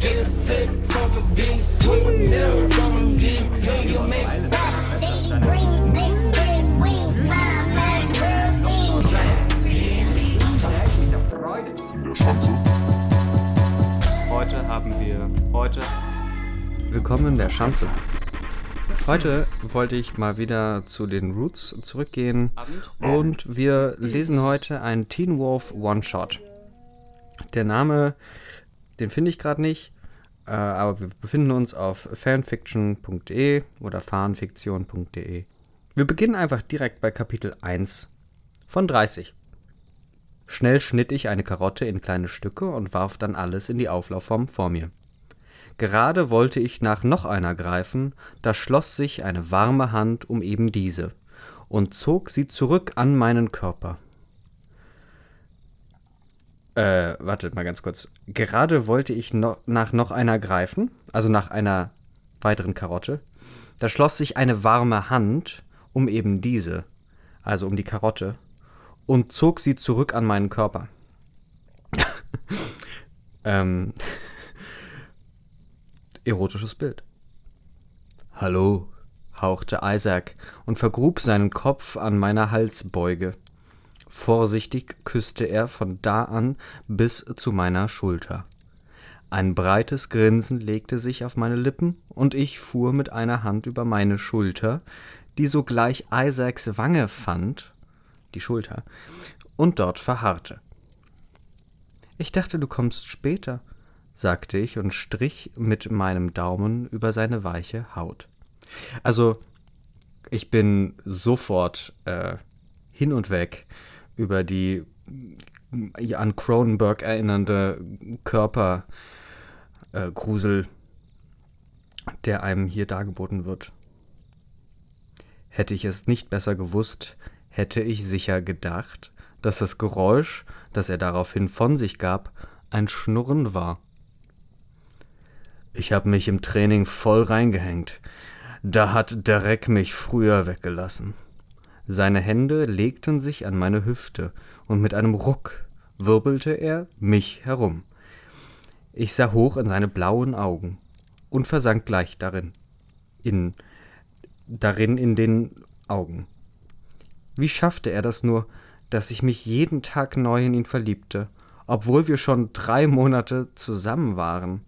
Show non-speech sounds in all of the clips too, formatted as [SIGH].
Get sick from a beat, sweet nails on a beat, know you make Daily green, big, big weed, my man's Heute haben wir. Heute. Willkommen in der Schanze. Heute wollte ich mal wieder zu den Roots zurückgehen und wir lesen heute einen Teen Wolf One-Shot. Der Name, den finde ich gerade nicht, äh, aber wir befinden uns auf fanfiction.de oder fanfiktion.de. Wir beginnen einfach direkt bei Kapitel 1 von 30. Schnell schnitt ich eine Karotte in kleine Stücke und warf dann alles in die Auflaufform vor mir. Gerade wollte ich nach noch einer greifen, da schloss sich eine warme Hand um eben diese und zog sie zurück an meinen Körper. Äh, wartet mal ganz kurz. Gerade wollte ich no nach noch einer greifen, also nach einer weiteren Karotte. Da schloss sich eine warme Hand um eben diese, also um die Karotte, und zog sie zurück an meinen Körper. [LAUGHS] ähm, [LAUGHS] erotisches Bild. Hallo, hauchte Isaac und vergrub seinen Kopf an meiner Halsbeuge. Vorsichtig küsste er von da an bis zu meiner Schulter. Ein breites Grinsen legte sich auf meine Lippen, und ich fuhr mit einer Hand über meine Schulter, die sogleich Isaacs Wange fand, die Schulter, und dort verharrte. Ich dachte, du kommst später, sagte ich und strich mit meinem Daumen über seine weiche Haut. Also, ich bin sofort äh, hin und weg über die äh, an Cronenberg erinnernde Körpergrusel, äh, der einem hier dargeboten wird. Hätte ich es nicht besser gewusst, hätte ich sicher gedacht, dass das Geräusch, das er daraufhin von sich gab, ein Schnurren war. Ich hab mich im Training voll reingehängt. Da hat Derek mich früher weggelassen. Seine Hände legten sich an meine Hüfte, und mit einem Ruck wirbelte er mich herum. Ich sah hoch in seine blauen Augen und versank gleich darin, in darin in den Augen. Wie schaffte er das nur, dass ich mich jeden Tag neu in ihn verliebte, obwohl wir schon drei Monate zusammen waren?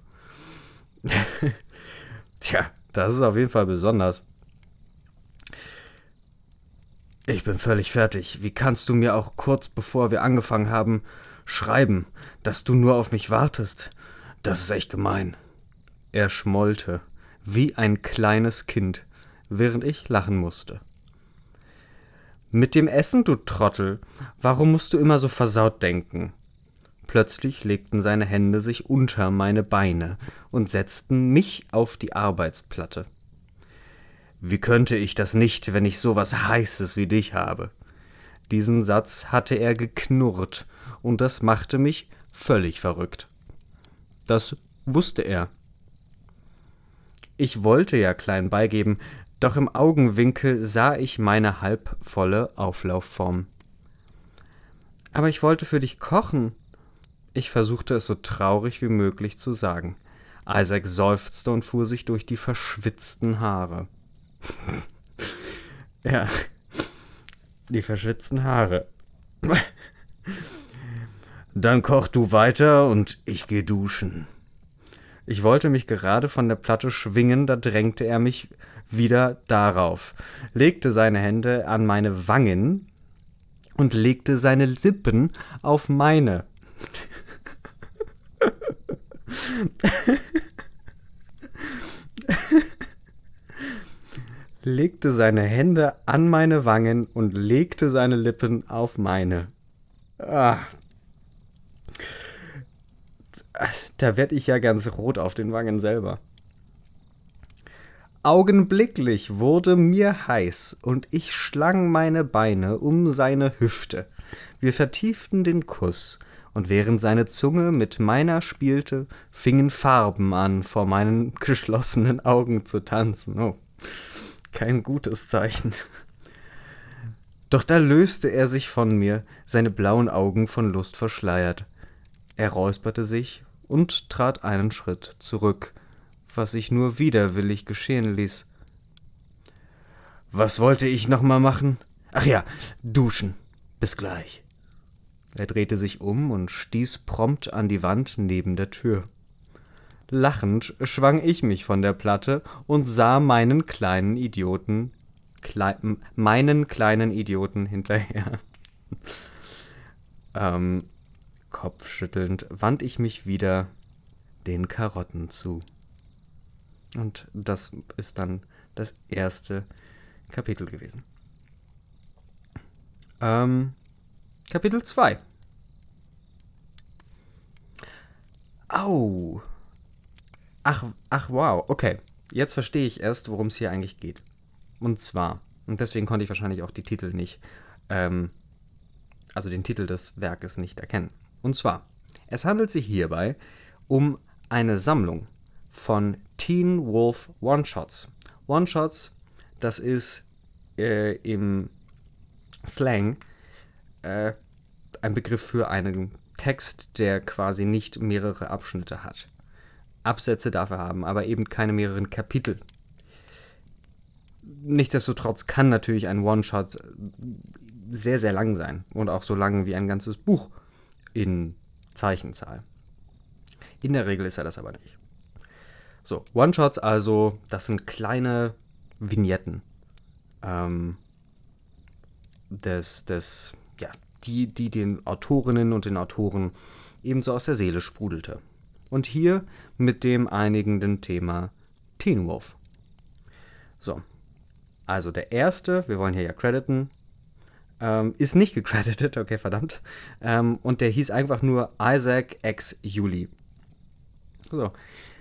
[LAUGHS] Tja, das ist auf jeden Fall besonders. Ich bin völlig fertig. Wie kannst du mir auch kurz bevor wir angefangen haben schreiben, dass du nur auf mich wartest? Das ist echt gemein. Er schmollte, wie ein kleines Kind, während ich lachen musste. Mit dem Essen, du Trottel. Warum musst du immer so versaut denken? Plötzlich legten seine Hände sich unter meine Beine und setzten mich auf die Arbeitsplatte. Wie könnte ich das nicht, wenn ich so was Heißes wie dich habe? Diesen Satz hatte er geknurrt, und das machte mich völlig verrückt. Das wusste er. Ich wollte ja klein beigeben, doch im Augenwinkel sah ich meine halbvolle Auflaufform. Aber ich wollte für dich kochen. Ich versuchte es so traurig wie möglich zu sagen. Isaac seufzte und fuhr sich durch die verschwitzten Haare. [LAUGHS] ja, die verschwitzten Haare. Dann koch du weiter und ich geh duschen. Ich wollte mich gerade von der Platte schwingen, da drängte er mich wieder darauf, legte seine Hände an meine Wangen und legte seine Lippen auf meine. [LAUGHS] legte seine Hände an meine Wangen und legte seine Lippen auf meine. Ah. Da werde ich ja ganz rot auf den Wangen selber. Augenblicklich wurde mir heiß und ich schlang meine Beine um seine Hüfte. Wir vertieften den Kuss, und während seine Zunge mit meiner spielte, fingen Farben an, vor meinen [LAUGHS] geschlossenen Augen zu tanzen. Oh, kein gutes Zeichen. Doch da löste er sich von mir, seine blauen Augen von Lust verschleiert. Er räusperte sich und trat einen Schritt zurück, was sich nur widerwillig geschehen ließ. Was wollte ich noch mal machen? Ach ja, duschen. Bis gleich. Er drehte sich um und stieß prompt an die Wand neben der Tür. Lachend schwang ich mich von der Platte und sah meinen kleinen Idioten, klei meinen kleinen Idioten [LAUGHS] hinterher. ähm, kopfschüttelnd wand ich mich wieder den Karotten zu. Und das ist dann das erste Kapitel gewesen. Ähm, Kapitel 2. Au. Ach, ach wow, okay. Jetzt verstehe ich erst, worum es hier eigentlich geht. Und zwar, und deswegen konnte ich wahrscheinlich auch die Titel nicht, ähm, also den Titel des Werkes nicht erkennen. Und zwar, es handelt sich hierbei um eine Sammlung von Teen Wolf One-Shots. One-Shots, das ist äh, im Slang äh, ein Begriff für einen Text, der quasi nicht mehrere Abschnitte hat. Absätze dafür haben, aber eben keine mehreren Kapitel. Nichtsdestotrotz kann natürlich ein One-Shot sehr, sehr lang sein und auch so lang wie ein ganzes Buch in Zeichenzahl. In der Regel ist er das aber nicht. So, One-Shots also, das sind kleine Vignetten ähm, des, des, ja, die, die den Autorinnen und den Autoren ebenso aus der Seele sprudelte. Und hier mit dem einigenden Thema Teen Wolf. So, also der erste, wir wollen hier ja crediten, ähm, ist nicht gecredited, [LAUGHS] okay, verdammt. Ähm, und der hieß einfach nur Isaac X Juli. So,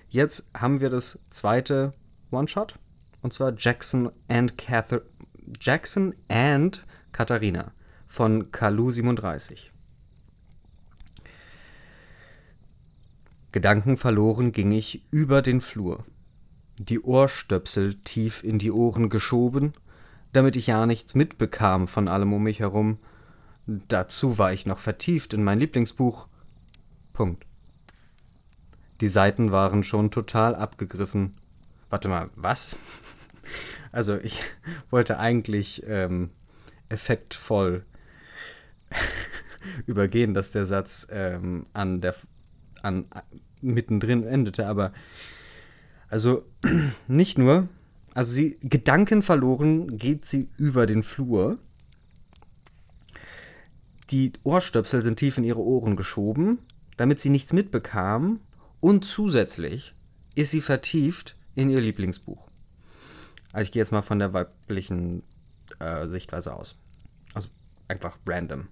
jetzt haben wir das zweite One-Shot. Und zwar Jackson and Cather Jackson and Katharina von Kalu 37. Gedanken verloren ging ich über den Flur, die Ohrstöpsel tief in die Ohren geschoben, damit ich ja nichts mitbekam von allem um mich herum. Dazu war ich noch vertieft in mein Lieblingsbuch. Punkt. Die Seiten waren schon total abgegriffen. Warte mal, was? [LAUGHS] Also ich [LAUGHS] wollte eigentlich ähm, effektvoll [LAUGHS] übergehen, dass der Satz ähm, an der an mittendrin endete, aber also [CLEARS THROAT] nicht nur, also sie Gedanken verloren geht sie über den Flur. Die Ohrstöpsel sind tief in ihre Ohren geschoben, damit sie nichts mitbekam und zusätzlich ist sie vertieft in ihr Lieblingsbuch. Also ich gehe jetzt mal von der weiblichen äh, Sichtweise aus. Also einfach random.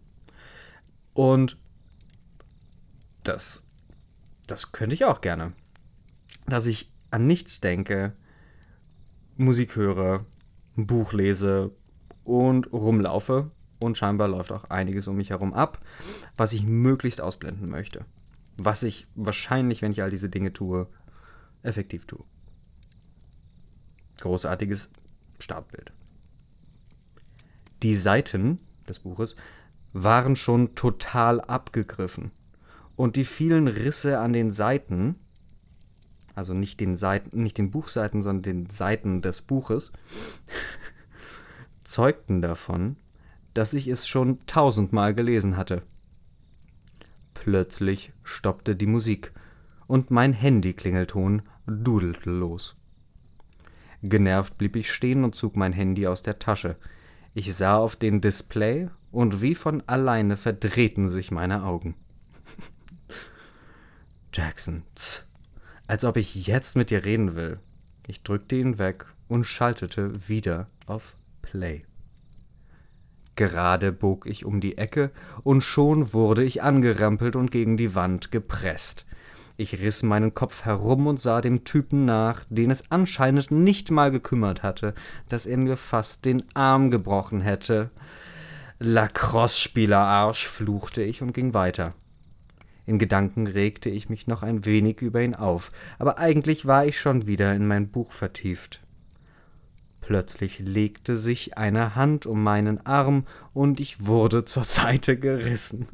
Und das, das könnte ich auch gerne. Dass ich an nichts denke, Musik höre, ein Buch lese und rumlaufe. Und scheinbar läuft auch einiges um mich herum ab, was ich möglichst ausblenden möchte. Was ich wahrscheinlich, wenn ich all diese Dinge tue, effektiv tue. Großartiges Startbild. Die Seiten des Buches waren schon total abgegriffen. Und die vielen Risse an den Seiten, also nicht den Seiten, nicht den Buchseiten, sondern den Seiten des Buches, [LAUGHS] zeugten davon, dass ich es schon tausendmal gelesen hatte. Plötzlich stoppte die Musik und mein Handyklingelton dudelte los. Genervt blieb ich stehen und zog mein Handy aus der Tasche. Ich sah auf den Display und wie von alleine verdrehten sich meine Augen. Jackson, tss, als ob ich jetzt mit dir reden will. Ich drückte ihn weg und schaltete wieder auf Play. Gerade bog ich um die Ecke und schon wurde ich angerempelt und gegen die Wand gepresst. Ich riss meinen Kopf herum und sah dem Typen nach, den es anscheinend nicht mal gekümmert hatte, dass er mir fast den Arm gebrochen hätte. Lacrosse-Spielerarsch, fluchte ich und ging weiter. In Gedanken regte ich mich noch ein wenig über ihn auf, aber eigentlich war ich schon wieder in mein Buch vertieft. Plötzlich legte sich eine Hand um meinen Arm und ich wurde zur Seite gerissen.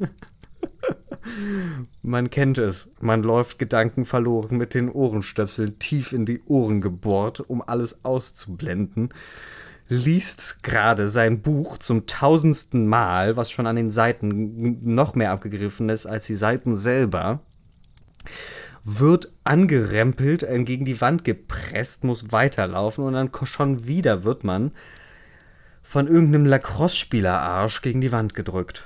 [LAUGHS] Man kennt es. Man läuft gedankenverloren mit den Ohrenstöpseln tief in die Ohren gebohrt, um alles auszublenden. Liest gerade sein Buch zum tausendsten Mal, was schon an den Seiten noch mehr abgegriffen ist als die Seiten selber. Wird angerempelt, äh, gegen die Wand gepresst, muss weiterlaufen und dann schon wieder wird man von irgendeinem Lacrosse-Spieler-Arsch gegen die Wand gedrückt.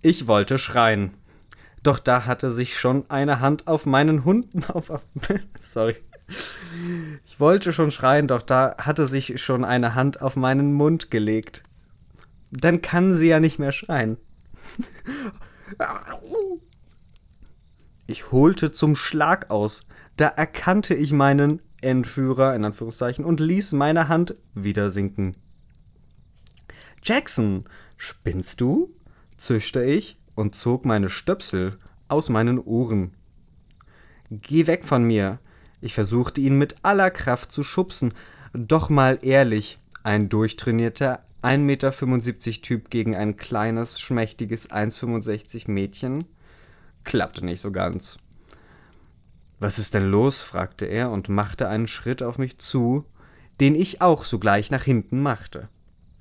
Ich wollte schreien. Doch da hatte sich schon eine Hand auf meinen Hund. [LAUGHS] Auf, auf, sorry. Ich wollte schon schreien, doch da hatte sich schon eine Hand auf meinen Mund gelegt. Dann kann sie ja nicht mehr schreien. Ich holte zum Schlag aus. Da erkannte ich meinen Entführer, in Anführungszeichen, und ließ meine Hand wieder sinken. Jackson, spinnst du? zischte ich und zog meine Stöpsel aus meinen Ohren. Geh weg von mir. Ich versuchte ihn mit aller Kraft zu schubsen. Doch mal ehrlich, ein durchtrainierter 1,75 Meter Typ gegen ein kleines, schmächtiges 1,65 Mädchen? Klappte nicht so ganz. Was ist denn los? fragte er und machte einen Schritt auf mich zu, den ich auch sogleich nach hinten machte.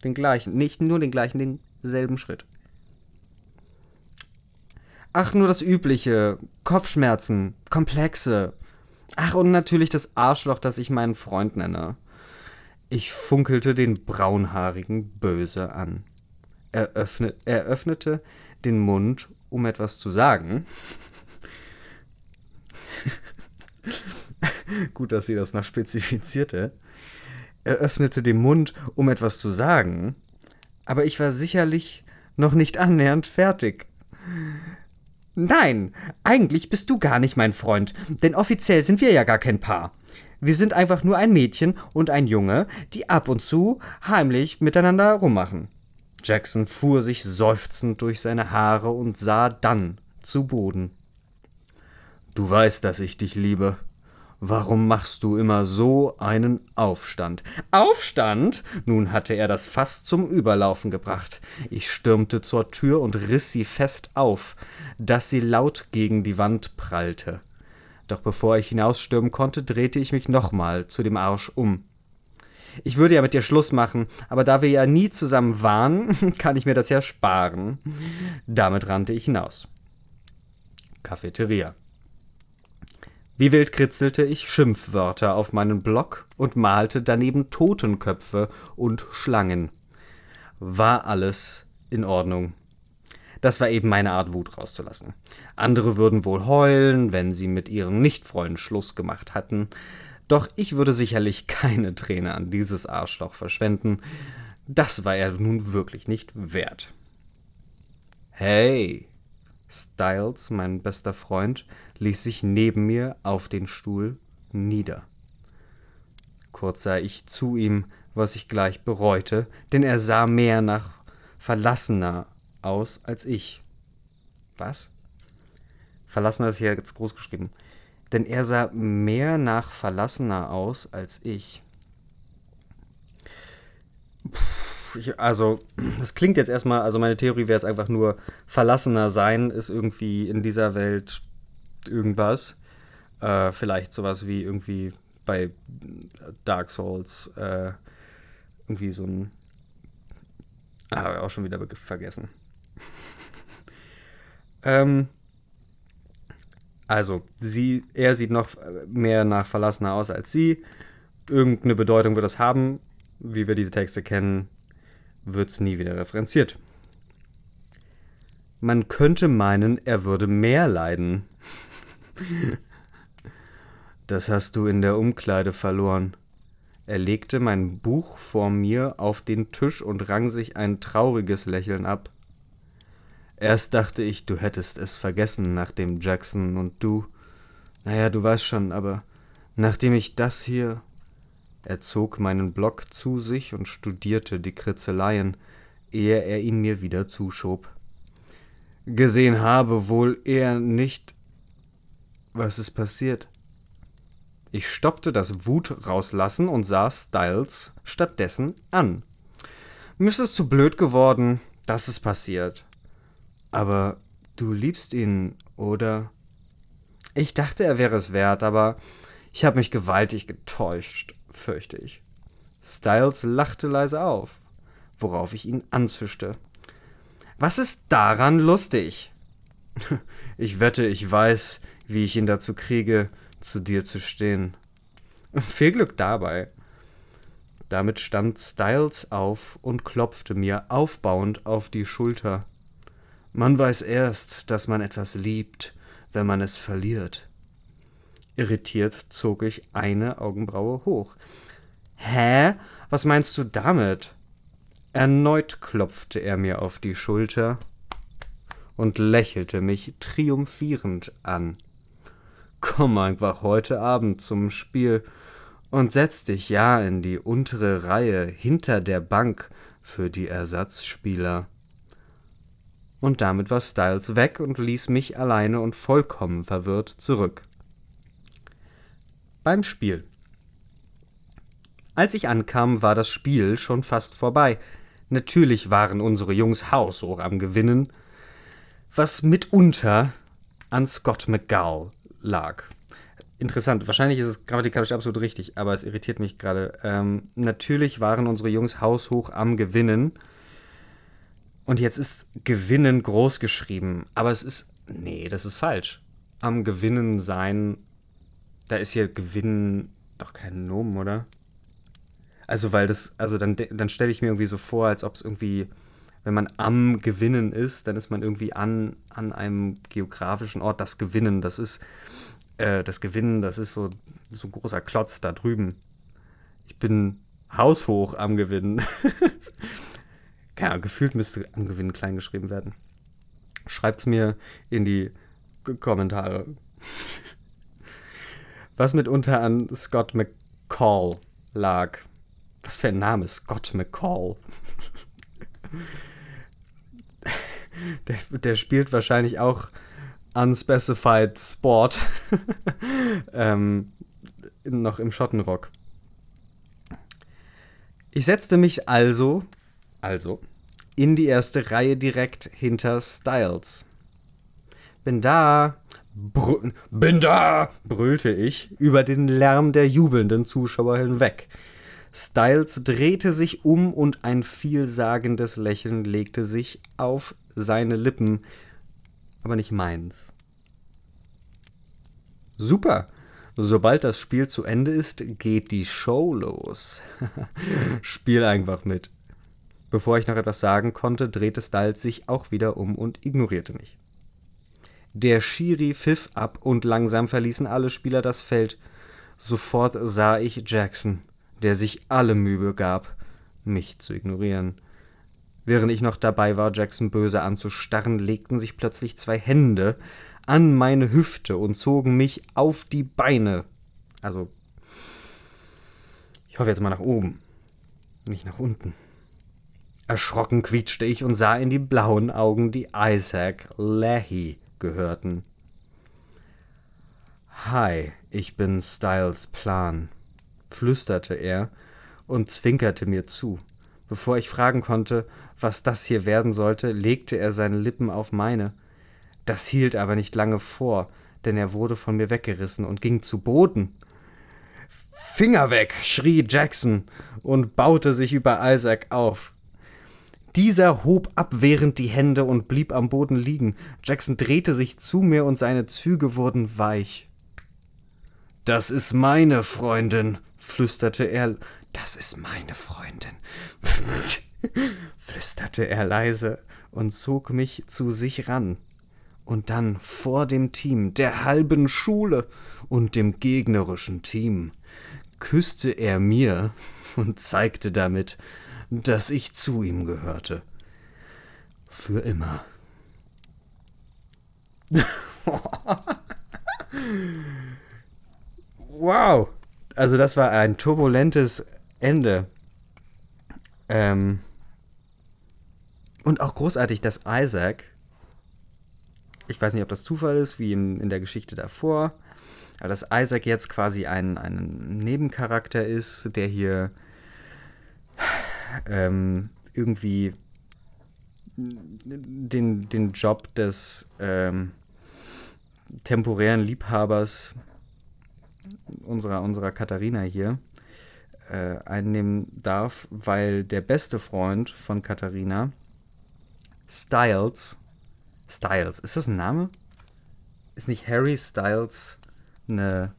Den gleichen, nicht nur den gleichen, denselben Schritt. Ach, nur das Übliche. Kopfschmerzen, Komplexe. Ach, und natürlich das Arschloch, das ich meinen Freund nenne. Ich funkelte den Braunhaarigen böse an. Er, öffne, er öffnete den Mund, um etwas zu sagen. [LAUGHS] Gut, dass sie das noch spezifizierte. Er öffnete den Mund, um etwas zu sagen, aber ich war sicherlich noch nicht annähernd fertig. Nein, eigentlich bist du gar nicht mein Freund, denn offiziell sind wir ja gar kein Paar. Wir sind einfach nur ein Mädchen und ein Junge, die ab und zu heimlich miteinander rummachen. Jackson fuhr sich seufzend durch seine Haare und sah dann zu Boden. Du weißt, dass ich dich liebe. Warum machst du immer so einen Aufstand? Aufstand? Nun hatte er das Fass zum Überlaufen gebracht. Ich stürmte zur Tür und riss sie fest auf, dass sie laut gegen die Wand prallte. Doch bevor ich hinausstürmen konnte, drehte ich mich nochmal zu dem Arsch um. Ich würde ja mit dir Schluss machen, aber da wir ja nie zusammen waren, [LAUGHS] kann ich mir das ja sparen. Damit rannte ich hinaus. Cafeteria. Wie wild kritzelte ich Schimpfwörter auf meinen Block und malte daneben Totenköpfe und Schlangen. War alles in Ordnung. Das war eben meine Art, Wut rauszulassen. Andere würden wohl heulen, wenn sie mit ihren Nichtfreunden Schluss gemacht hatten. Doch ich würde sicherlich [LAUGHS] keine Träne an dieses Arschloch verschwenden. Das war er nun wirklich nicht wert. Hey! Styles, mein bester Freund, ließ sich neben mir auf den Stuhl nieder. Kurz sah ich zu ihm, was ich gleich bereute, denn er sah mehr nach Verlassener aus als ich. Was? Verlassener ist hier jetzt groß geschrieben. Denn er sah mehr nach Verlassener aus als ich. Puh, ich also, das klingt jetzt erstmal, also meine Theorie wäre jetzt einfach nur, Verlassener sein ist irgendwie in dieser Welt irgendwas. Äh, vielleicht sowas wie irgendwie bei Dark Souls äh, irgendwie so ein. Ah, hab ich auch schon wieder Begriff vergessen. [LAUGHS] ähm, also, sie, er sieht noch mehr nach Verlassener aus als sie. Irgendeine Bedeutung wird das haben. Wie wir diese Texte kennen, wird es nie wieder referenziert. Man könnte meinen, er würde mehr leiden. Das hast du in der Umkleide verloren. Er legte mein Buch vor mir auf den Tisch und rang sich ein trauriges Lächeln ab. Erst dachte ich, du hättest es vergessen, nachdem Jackson und du. Naja, du weißt schon, aber nachdem ich das hier. Er zog meinen Block zu sich und studierte die Kritzeleien, ehe er ihn mir wieder zuschob. Gesehen habe wohl er nicht. Was ist passiert? Ich stoppte das Wut rauslassen und sah Styles stattdessen an. Mir ist es zu blöd geworden. Das ist passiert. Aber du liebst ihn, oder? Ich dachte, er wäre es wert, aber ich habe mich gewaltig getäuscht, fürchte ich. Styles lachte leise auf, worauf ich ihn anzischte. Was ist daran lustig? [LAUGHS] Ich wette, ich weiß, wie ich ihn dazu kriege, zu dir zu stehen. [LAUGHS] Viel Glück dabei. Damit stand Styles auf und klopfte mir aufbauend auf die Schulter. Man weiß erst, dass man etwas liebt, wenn man es verliert. Irritiert zog ich eine Augenbraue hoch. Hä? Was meinst du damit? Erneut klopfte er mir auf die Schulter und lächelte mich triumphierend an. Komm einfach heute Abend zum Spiel und setz dich ja in die untere Reihe hinter der Bank für die Ersatzspieler. Und damit war Styles weg und ließ mich alleine und vollkommen verwirrt zurück. Beim Spiel. Als ich ankam, war das Spiel schon fast vorbei. Natürlich waren unsere Jungs haushoch am Gewinnen, was mitunter an Scott McGall lag. Interessant, wahrscheinlich ist es grammatikalisch absolut richtig, aber es irritiert mich gerade. Ähm, natürlich waren unsere Jungs haushoch am Gewinnen. Und jetzt ist Gewinnen groß geschrieben, aber es ist. Nee, das ist falsch. Am Gewinnen sein. Da ist hier Gewinnen doch kein Nomen, oder? Also, weil das. Also, dann, dann stelle ich mir irgendwie so vor, als ob es irgendwie wenn man am Gewinnen ist, dann ist man irgendwie an, an einem geografischen Ort. Das Gewinnen, das ist äh, das Gewinnen, das ist so, so ein großer Klotz da drüben. Ich bin haushoch am Gewinnen. [LAUGHS] ja, gefühlt müsste am Gewinnen klein geschrieben werden. Schreibt's mir in die Kommentare. Was mitunter an Scott McCall lag. Was für ein Name, Scott McCall. [LAUGHS] Der, der spielt wahrscheinlich auch Unspecified Sport [LAUGHS] ähm, noch im Schottenrock. Ich setzte mich also, also in die erste Reihe direkt hinter Styles. Bin da, brü bin da, brüllte ich über den Lärm der jubelnden Zuschauer hinweg. Styles drehte sich um und ein vielsagendes Lächeln legte sich auf seine Lippen, aber nicht meins. Super! Sobald das Spiel zu Ende ist, geht die Show los. [LAUGHS] Spiel einfach mit. Bevor ich noch etwas sagen konnte, drehte Styles sich auch wieder um und ignorierte mich. Der Schiri pfiff ab und langsam verließen alle Spieler das Feld. Sofort sah ich Jackson, der sich alle Mühe gab, mich zu ignorieren. Während ich noch dabei war, Jackson böse anzustarren, legten sich plötzlich zwei Hände an meine Hüfte und zogen mich auf die Beine. Also, ich hoffe jetzt mal nach oben, nicht nach unten. Erschrocken quietschte ich und sah in die blauen Augen, die Isaac Leahy gehörten. Hi, ich bin Styles Plan, flüsterte er und zwinkerte mir zu. Bevor ich fragen konnte, was das hier werden sollte, legte er seine Lippen auf meine. Das hielt aber nicht lange vor, denn er wurde von mir weggerissen und ging zu Boden. Finger weg, schrie Jackson und baute sich über Isaac auf. Dieser hob abwehrend die Hände und blieb am Boden liegen. Jackson drehte sich zu mir und seine Züge wurden weich. Das ist meine Freundin, flüsterte er. Das ist meine Freundin, [LAUGHS] flüsterte er leise und zog mich zu sich ran. Und dann vor dem Team, der halben Schule und dem gegnerischen Team, küsste er mir und zeigte damit, dass ich zu ihm gehörte. Für immer. [LAUGHS] wow. Also das war ein turbulentes Ende. Ähm und auch großartig, dass Isaac, ich weiß nicht, ob das Zufall ist, wie in, in der Geschichte davor, aber dass Isaac jetzt quasi ein, ein Nebencharakter ist, der hier ähm, irgendwie den, den Job des ähm, temporären Liebhabers unserer, unserer Katharina hier äh, einnehmen darf, weil der beste Freund von Katharina, Styles, Styles, ist das ein Name? Ist nicht Harry Styles eine,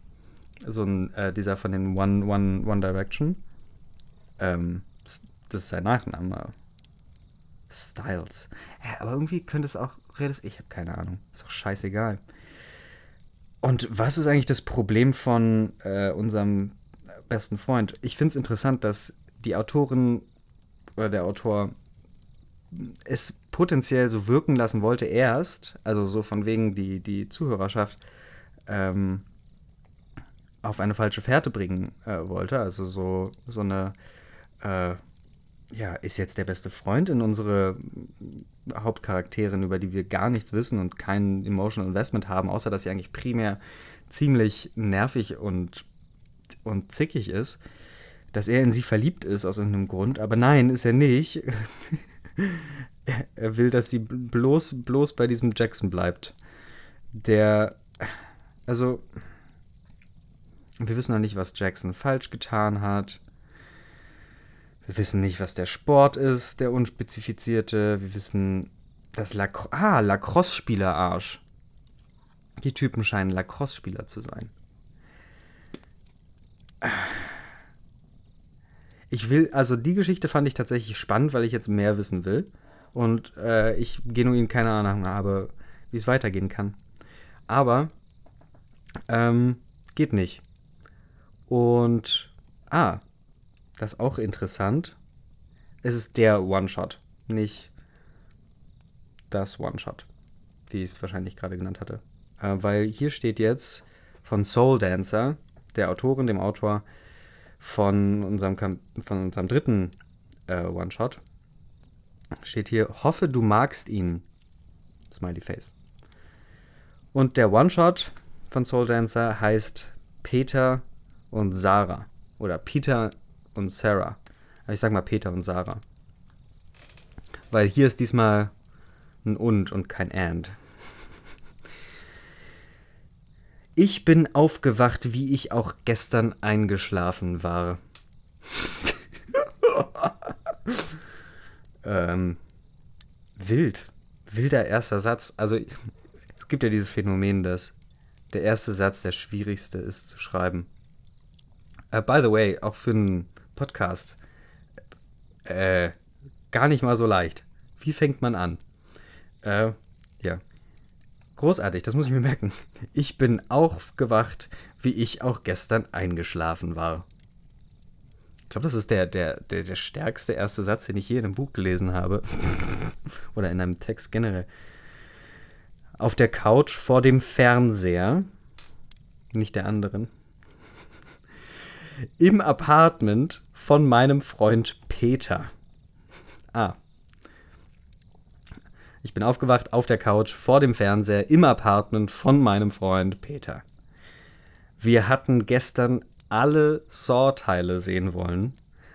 so ein, äh, dieser von den One, One, One Direction? Ähm, das ist sein Nachname. Styles. Ja, aber irgendwie könnte es auch Ich habe keine Ahnung. Ist doch scheißegal. Und was ist eigentlich das Problem von äh, unserem besten Freund? Ich finde es interessant, dass die Autorin oder der Autor es potenziell so wirken lassen wollte erst, also so von wegen die, die Zuhörerschaft ähm, auf eine falsche Fährte bringen äh, wollte. Also so, so eine äh, ja, ist jetzt der beste Freund in unsere Hauptcharakterin, über die wir gar nichts wissen und kein Emotional Investment haben, außer dass sie eigentlich primär ziemlich nervig und, und zickig ist, dass er in sie verliebt ist aus irgendeinem Grund. Aber nein, ist er nicht. [LAUGHS] er will, dass sie bloß, bloß bei diesem Jackson bleibt. Der, also, wir wissen noch nicht, was Jackson falsch getan hat. Wir wissen nicht, was der Sport ist, der unspezifizierte. Wir wissen, dass Lacrosse. Ah, Lacrosse-Spieler-Arsch. Die Typen scheinen Lacrosse-Spieler zu sein. Ich will, also die Geschichte fand ich tatsächlich spannend, weil ich jetzt mehr wissen will. Und äh, ich genuin keine Ahnung habe, wie es weitergehen kann. Aber, ähm, geht nicht. Und, ah, das ist auch interessant. Es ist der One-Shot, nicht das One-Shot, wie ich es wahrscheinlich gerade genannt hatte. Äh, weil hier steht jetzt von Soul Dancer, der Autorin, dem Autor von unserem, von unserem dritten äh, One-Shot, steht hier, hoffe du magst ihn. Smiley Face. Und der One-Shot von Soul Dancer heißt Peter und Sarah. Oder Peter und Sarah. Ich sag mal Peter und Sarah. Weil hier ist diesmal ein und und kein and. Ich bin aufgewacht, wie ich auch gestern eingeschlafen war. [LAUGHS] ähm, wild. Wilder erster Satz. Also, es gibt ja dieses Phänomen, dass der erste Satz der schwierigste ist zu schreiben. Uh, by the way, auch für einen Podcast. Äh, gar nicht mal so leicht. Wie fängt man an? Äh, ja. Großartig, das muss ich mir merken. Ich bin aufgewacht, wie ich auch gestern eingeschlafen war. Ich glaube, das ist der, der, der, der stärkste erste Satz, den ich je in einem Buch gelesen habe. [LAUGHS] Oder in einem Text generell. Auf der Couch vor dem Fernseher, nicht der anderen, im Apartment von meinem Freund Peter. Ah. Ich bin aufgewacht auf der Couch vor dem Fernseher im Apartment von meinem Freund Peter. Wir hatten gestern alle Saw-Teile sehen wollen,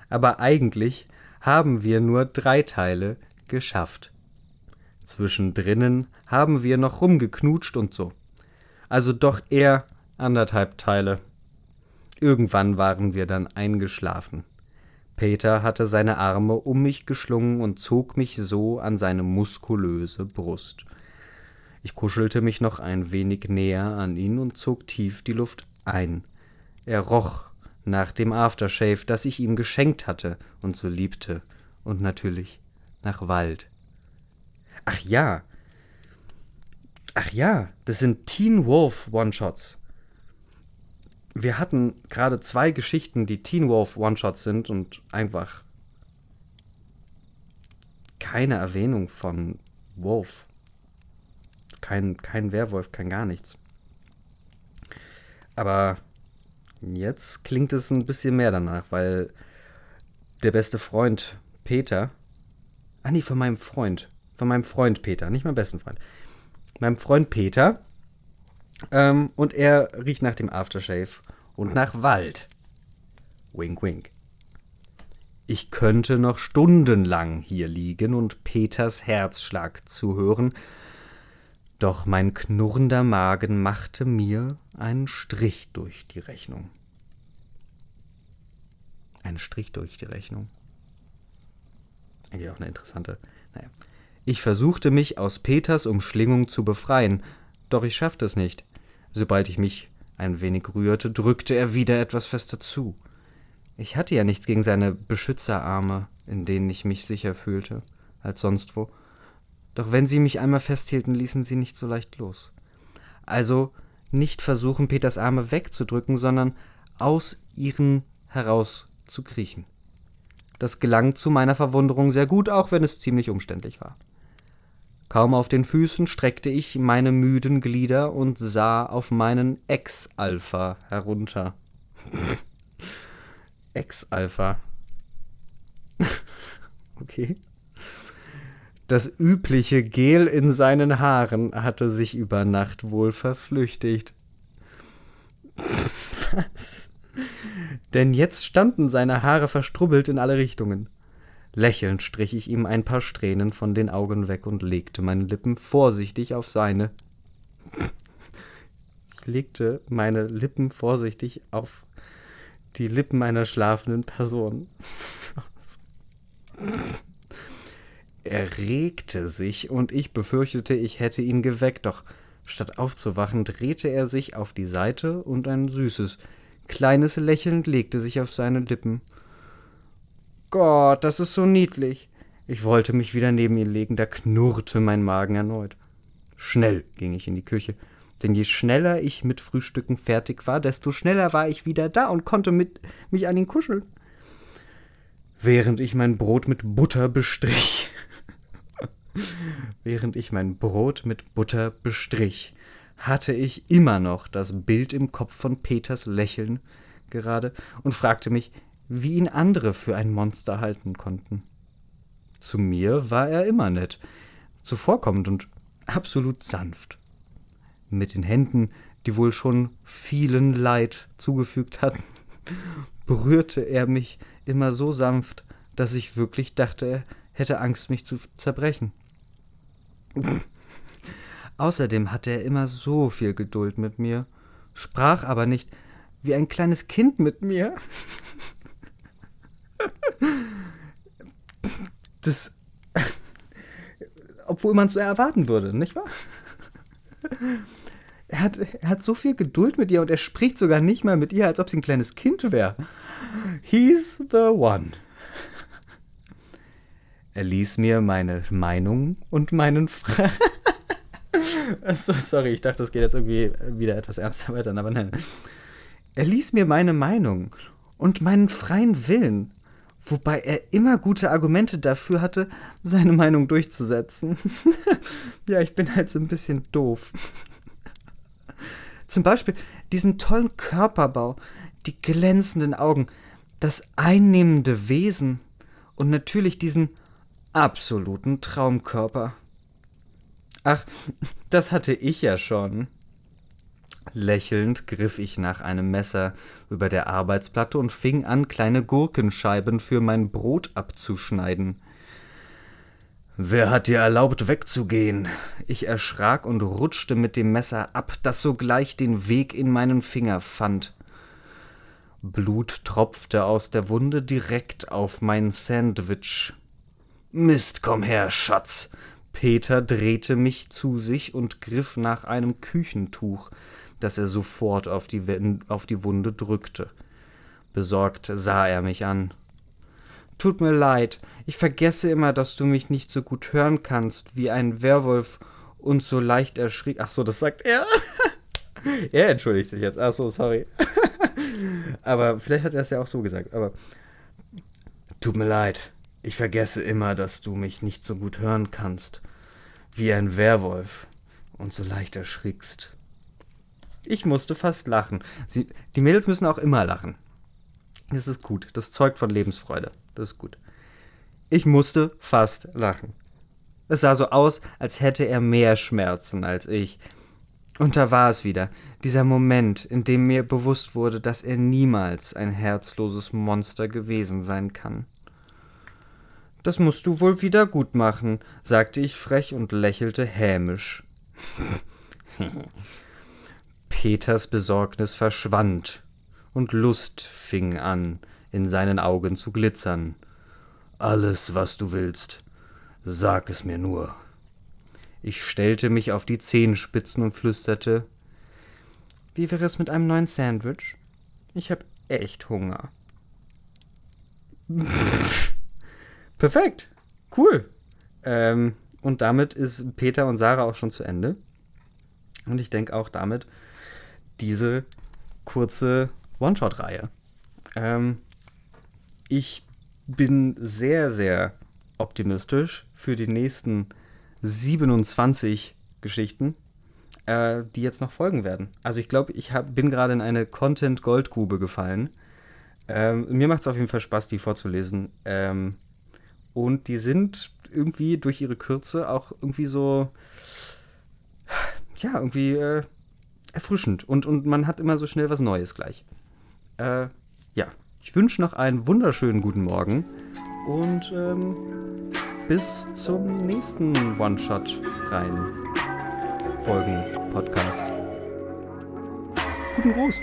aber eigentlich haben wir nur drei Teile geschafft. Zwischendrinnen haben wir noch rumgeknutscht und so. Also doch eher anderthalb Teile. Irgendwann waren wir dann eingeschlafen. Peter hatte seine Arme um mich geschlungen und zog mich so an seine muskulöse Brust. Ich kuschelte mich noch ein wenig näher an ihn und zog tief die Luft ein. Er roch nach dem Aftershave, das ich ihm geschenkt hatte und so liebte, und natürlich nach Wald. Ach ja. Ach ja, das sind Teen Wolf One-Shots wir hatten gerade zwei Geschichten, die Teen Wolf One-Shots sind und einfach keine Erwähnung von Wolf. Kein, kein Werwolf, kein gar nichts. Aber jetzt klingt es ein bisschen mehr danach, weil der beste Freund Peter. Ah, nee, von meinem Freund. Von meinem Freund Peter, nicht meinem besten Freund. Meinem Freund Peter ähm, und er riecht nach dem Aftershave und nach Wald. Wink, wink. Ich könnte noch stundenlang hier liegen und Peters Herzschlag zuhören, doch mein knurrender Magen machte mir einen Strich durch die Rechnung. Einen Strich durch die Rechnung. Eigentlich auch eine interessante. Naja. Ich versuchte mich aus Peters Umschlingung zu befreien, doch ich schaffte es nicht. Sobald ich mich ein wenig rührte, drückte er wieder etwas fester zu. Ich hatte ja nichts gegen seine Beschützerarme, in denen ich mich sicher fühlte, als sonst wo. Doch wenn sie mich einmal festhielten, ließen sie nicht so leicht los. Also nicht versuchen, Peters Arme wegzudrücken, sondern aus ihren heraus zu kriechen. Das gelang zu meiner Verwunderung sehr gut, auch wenn es ziemlich umständlich war. Kaum auf den Füßen streckte ich meine müden Glieder und sah auf meinen Ex-Alpha herunter. [LAUGHS] Ex-Alpha. [LAUGHS] okay. Das übliche Gel in seinen Haaren hatte sich über Nacht wohl verflüchtigt. [LAUGHS] Was? Denn jetzt standen seine Haare verstrubbelt in alle Richtungen. Lächelnd strich ich ihm ein paar Strähnen von den Augen weg und legte meine Lippen vorsichtig auf seine. Ich legte meine Lippen vorsichtig auf die Lippen einer schlafenden Person. Er regte sich und ich befürchtete, ich hätte ihn geweckt, doch statt aufzuwachen, drehte er sich auf die Seite und ein süßes, kleines Lächeln legte sich auf seine Lippen. Gott, das ist so niedlich. Ich wollte mich wieder neben ihn legen, da knurrte mein Magen erneut. Schnell ging ich in die Küche, denn je schneller ich mit Frühstücken fertig war, desto schneller war ich wieder da und konnte mit mich an ihn kuscheln. Während ich mein Brot mit Butter bestrich. [LAUGHS] Während ich mein Brot mit Butter bestrich, hatte ich immer noch das Bild im Kopf von Peters Lächeln gerade und fragte mich, wie ihn andere für ein Monster halten konnten. Zu mir war er immer nett, zuvorkommend und absolut sanft. Mit den Händen, die wohl schon vielen Leid zugefügt hatten, [LAUGHS] berührte er mich immer so sanft, dass ich wirklich dachte, er hätte Angst, mich zu zerbrechen. [LAUGHS] Außerdem hatte er immer so viel Geduld mit mir, sprach aber nicht wie ein kleines Kind mit mir. [LAUGHS] Das. Obwohl man es so erwarten würde, nicht wahr? Er hat, er hat so viel Geduld mit ihr und er spricht sogar nicht mal mit ihr, als ob sie ein kleines Kind wäre. He's the one. Er ließ mir meine Meinung und meinen Fra Achso, sorry, ich dachte, das geht jetzt irgendwie wieder etwas ernster weiter, aber nein. Er ließ mir meine Meinung und meinen freien Willen wobei er immer gute Argumente dafür hatte, seine Meinung durchzusetzen. [LAUGHS] ja, ich bin halt so ein bisschen doof. Zum Beispiel diesen tollen Körperbau, die glänzenden Augen, das einnehmende Wesen und natürlich diesen absoluten Traumkörper. Ach, das hatte ich ja schon. Lächelnd griff ich nach einem Messer über der Arbeitsplatte und fing an, kleine Gurkenscheiben für mein Brot abzuschneiden. Wer hat dir erlaubt, wegzugehen? Ich erschrak und rutschte mit dem Messer ab, das sogleich den Weg in meinen Finger fand. Blut tropfte aus der Wunde direkt auf mein Sandwich. Mist, komm her, Schatz! Peter drehte mich zu sich und griff nach einem Küchentuch, das er sofort auf die, auf die Wunde drückte. Besorgt sah er mich an. Tut mir leid, ich vergesse immer, dass du mich nicht so gut hören kannst wie ein Werwolf und so leicht erschrie. Ach so, das sagt er. [LAUGHS] er entschuldigt sich jetzt. Ach so, sorry. [LAUGHS] aber vielleicht hat er es ja auch so gesagt. Aber tut mir leid, ich vergesse immer, dass du mich nicht so gut hören kannst wie ein Werwolf und so leicht erschrickst. Ich musste fast lachen. Sie, die Mädels müssen auch immer lachen. Das ist gut. Das zeugt von Lebensfreude. Das ist gut. Ich musste fast lachen. Es sah so aus, als hätte er mehr Schmerzen als ich. Und da war es wieder, dieser Moment, in dem mir bewusst wurde, dass er niemals ein herzloses Monster gewesen sein kann. das musst du wohl wieder gut machen, sagte ich frech und lächelte hämisch. [LAUGHS] Peters Besorgnis verschwand, und Lust fing an, in seinen Augen zu glitzern. Alles, was du willst, sag es mir nur. Ich stellte mich auf die Zehenspitzen und flüsterte Wie wäre es mit einem neuen Sandwich? Ich hab echt Hunger. [LAUGHS] Perfekt. Cool. Ähm, und damit ist Peter und Sarah auch schon zu Ende. Und ich denke auch damit diese kurze One-Shot-Reihe. Ähm, ich bin sehr, sehr optimistisch für die nächsten 27 Geschichten, äh, die jetzt noch folgen werden. Also ich glaube, ich hab, bin gerade in eine Content-Goldgrube gefallen. Ähm, mir macht es auf jeden Fall Spaß, die vorzulesen. Ähm, und die sind irgendwie durch ihre Kürze auch irgendwie so, ja, irgendwie äh, erfrischend. Und, und man hat immer so schnell was Neues gleich. Äh, ja, ich wünsche noch einen wunderschönen guten Morgen und ähm, bis zum nächsten One-Shot rein Folgen Podcast. Guten Gruß.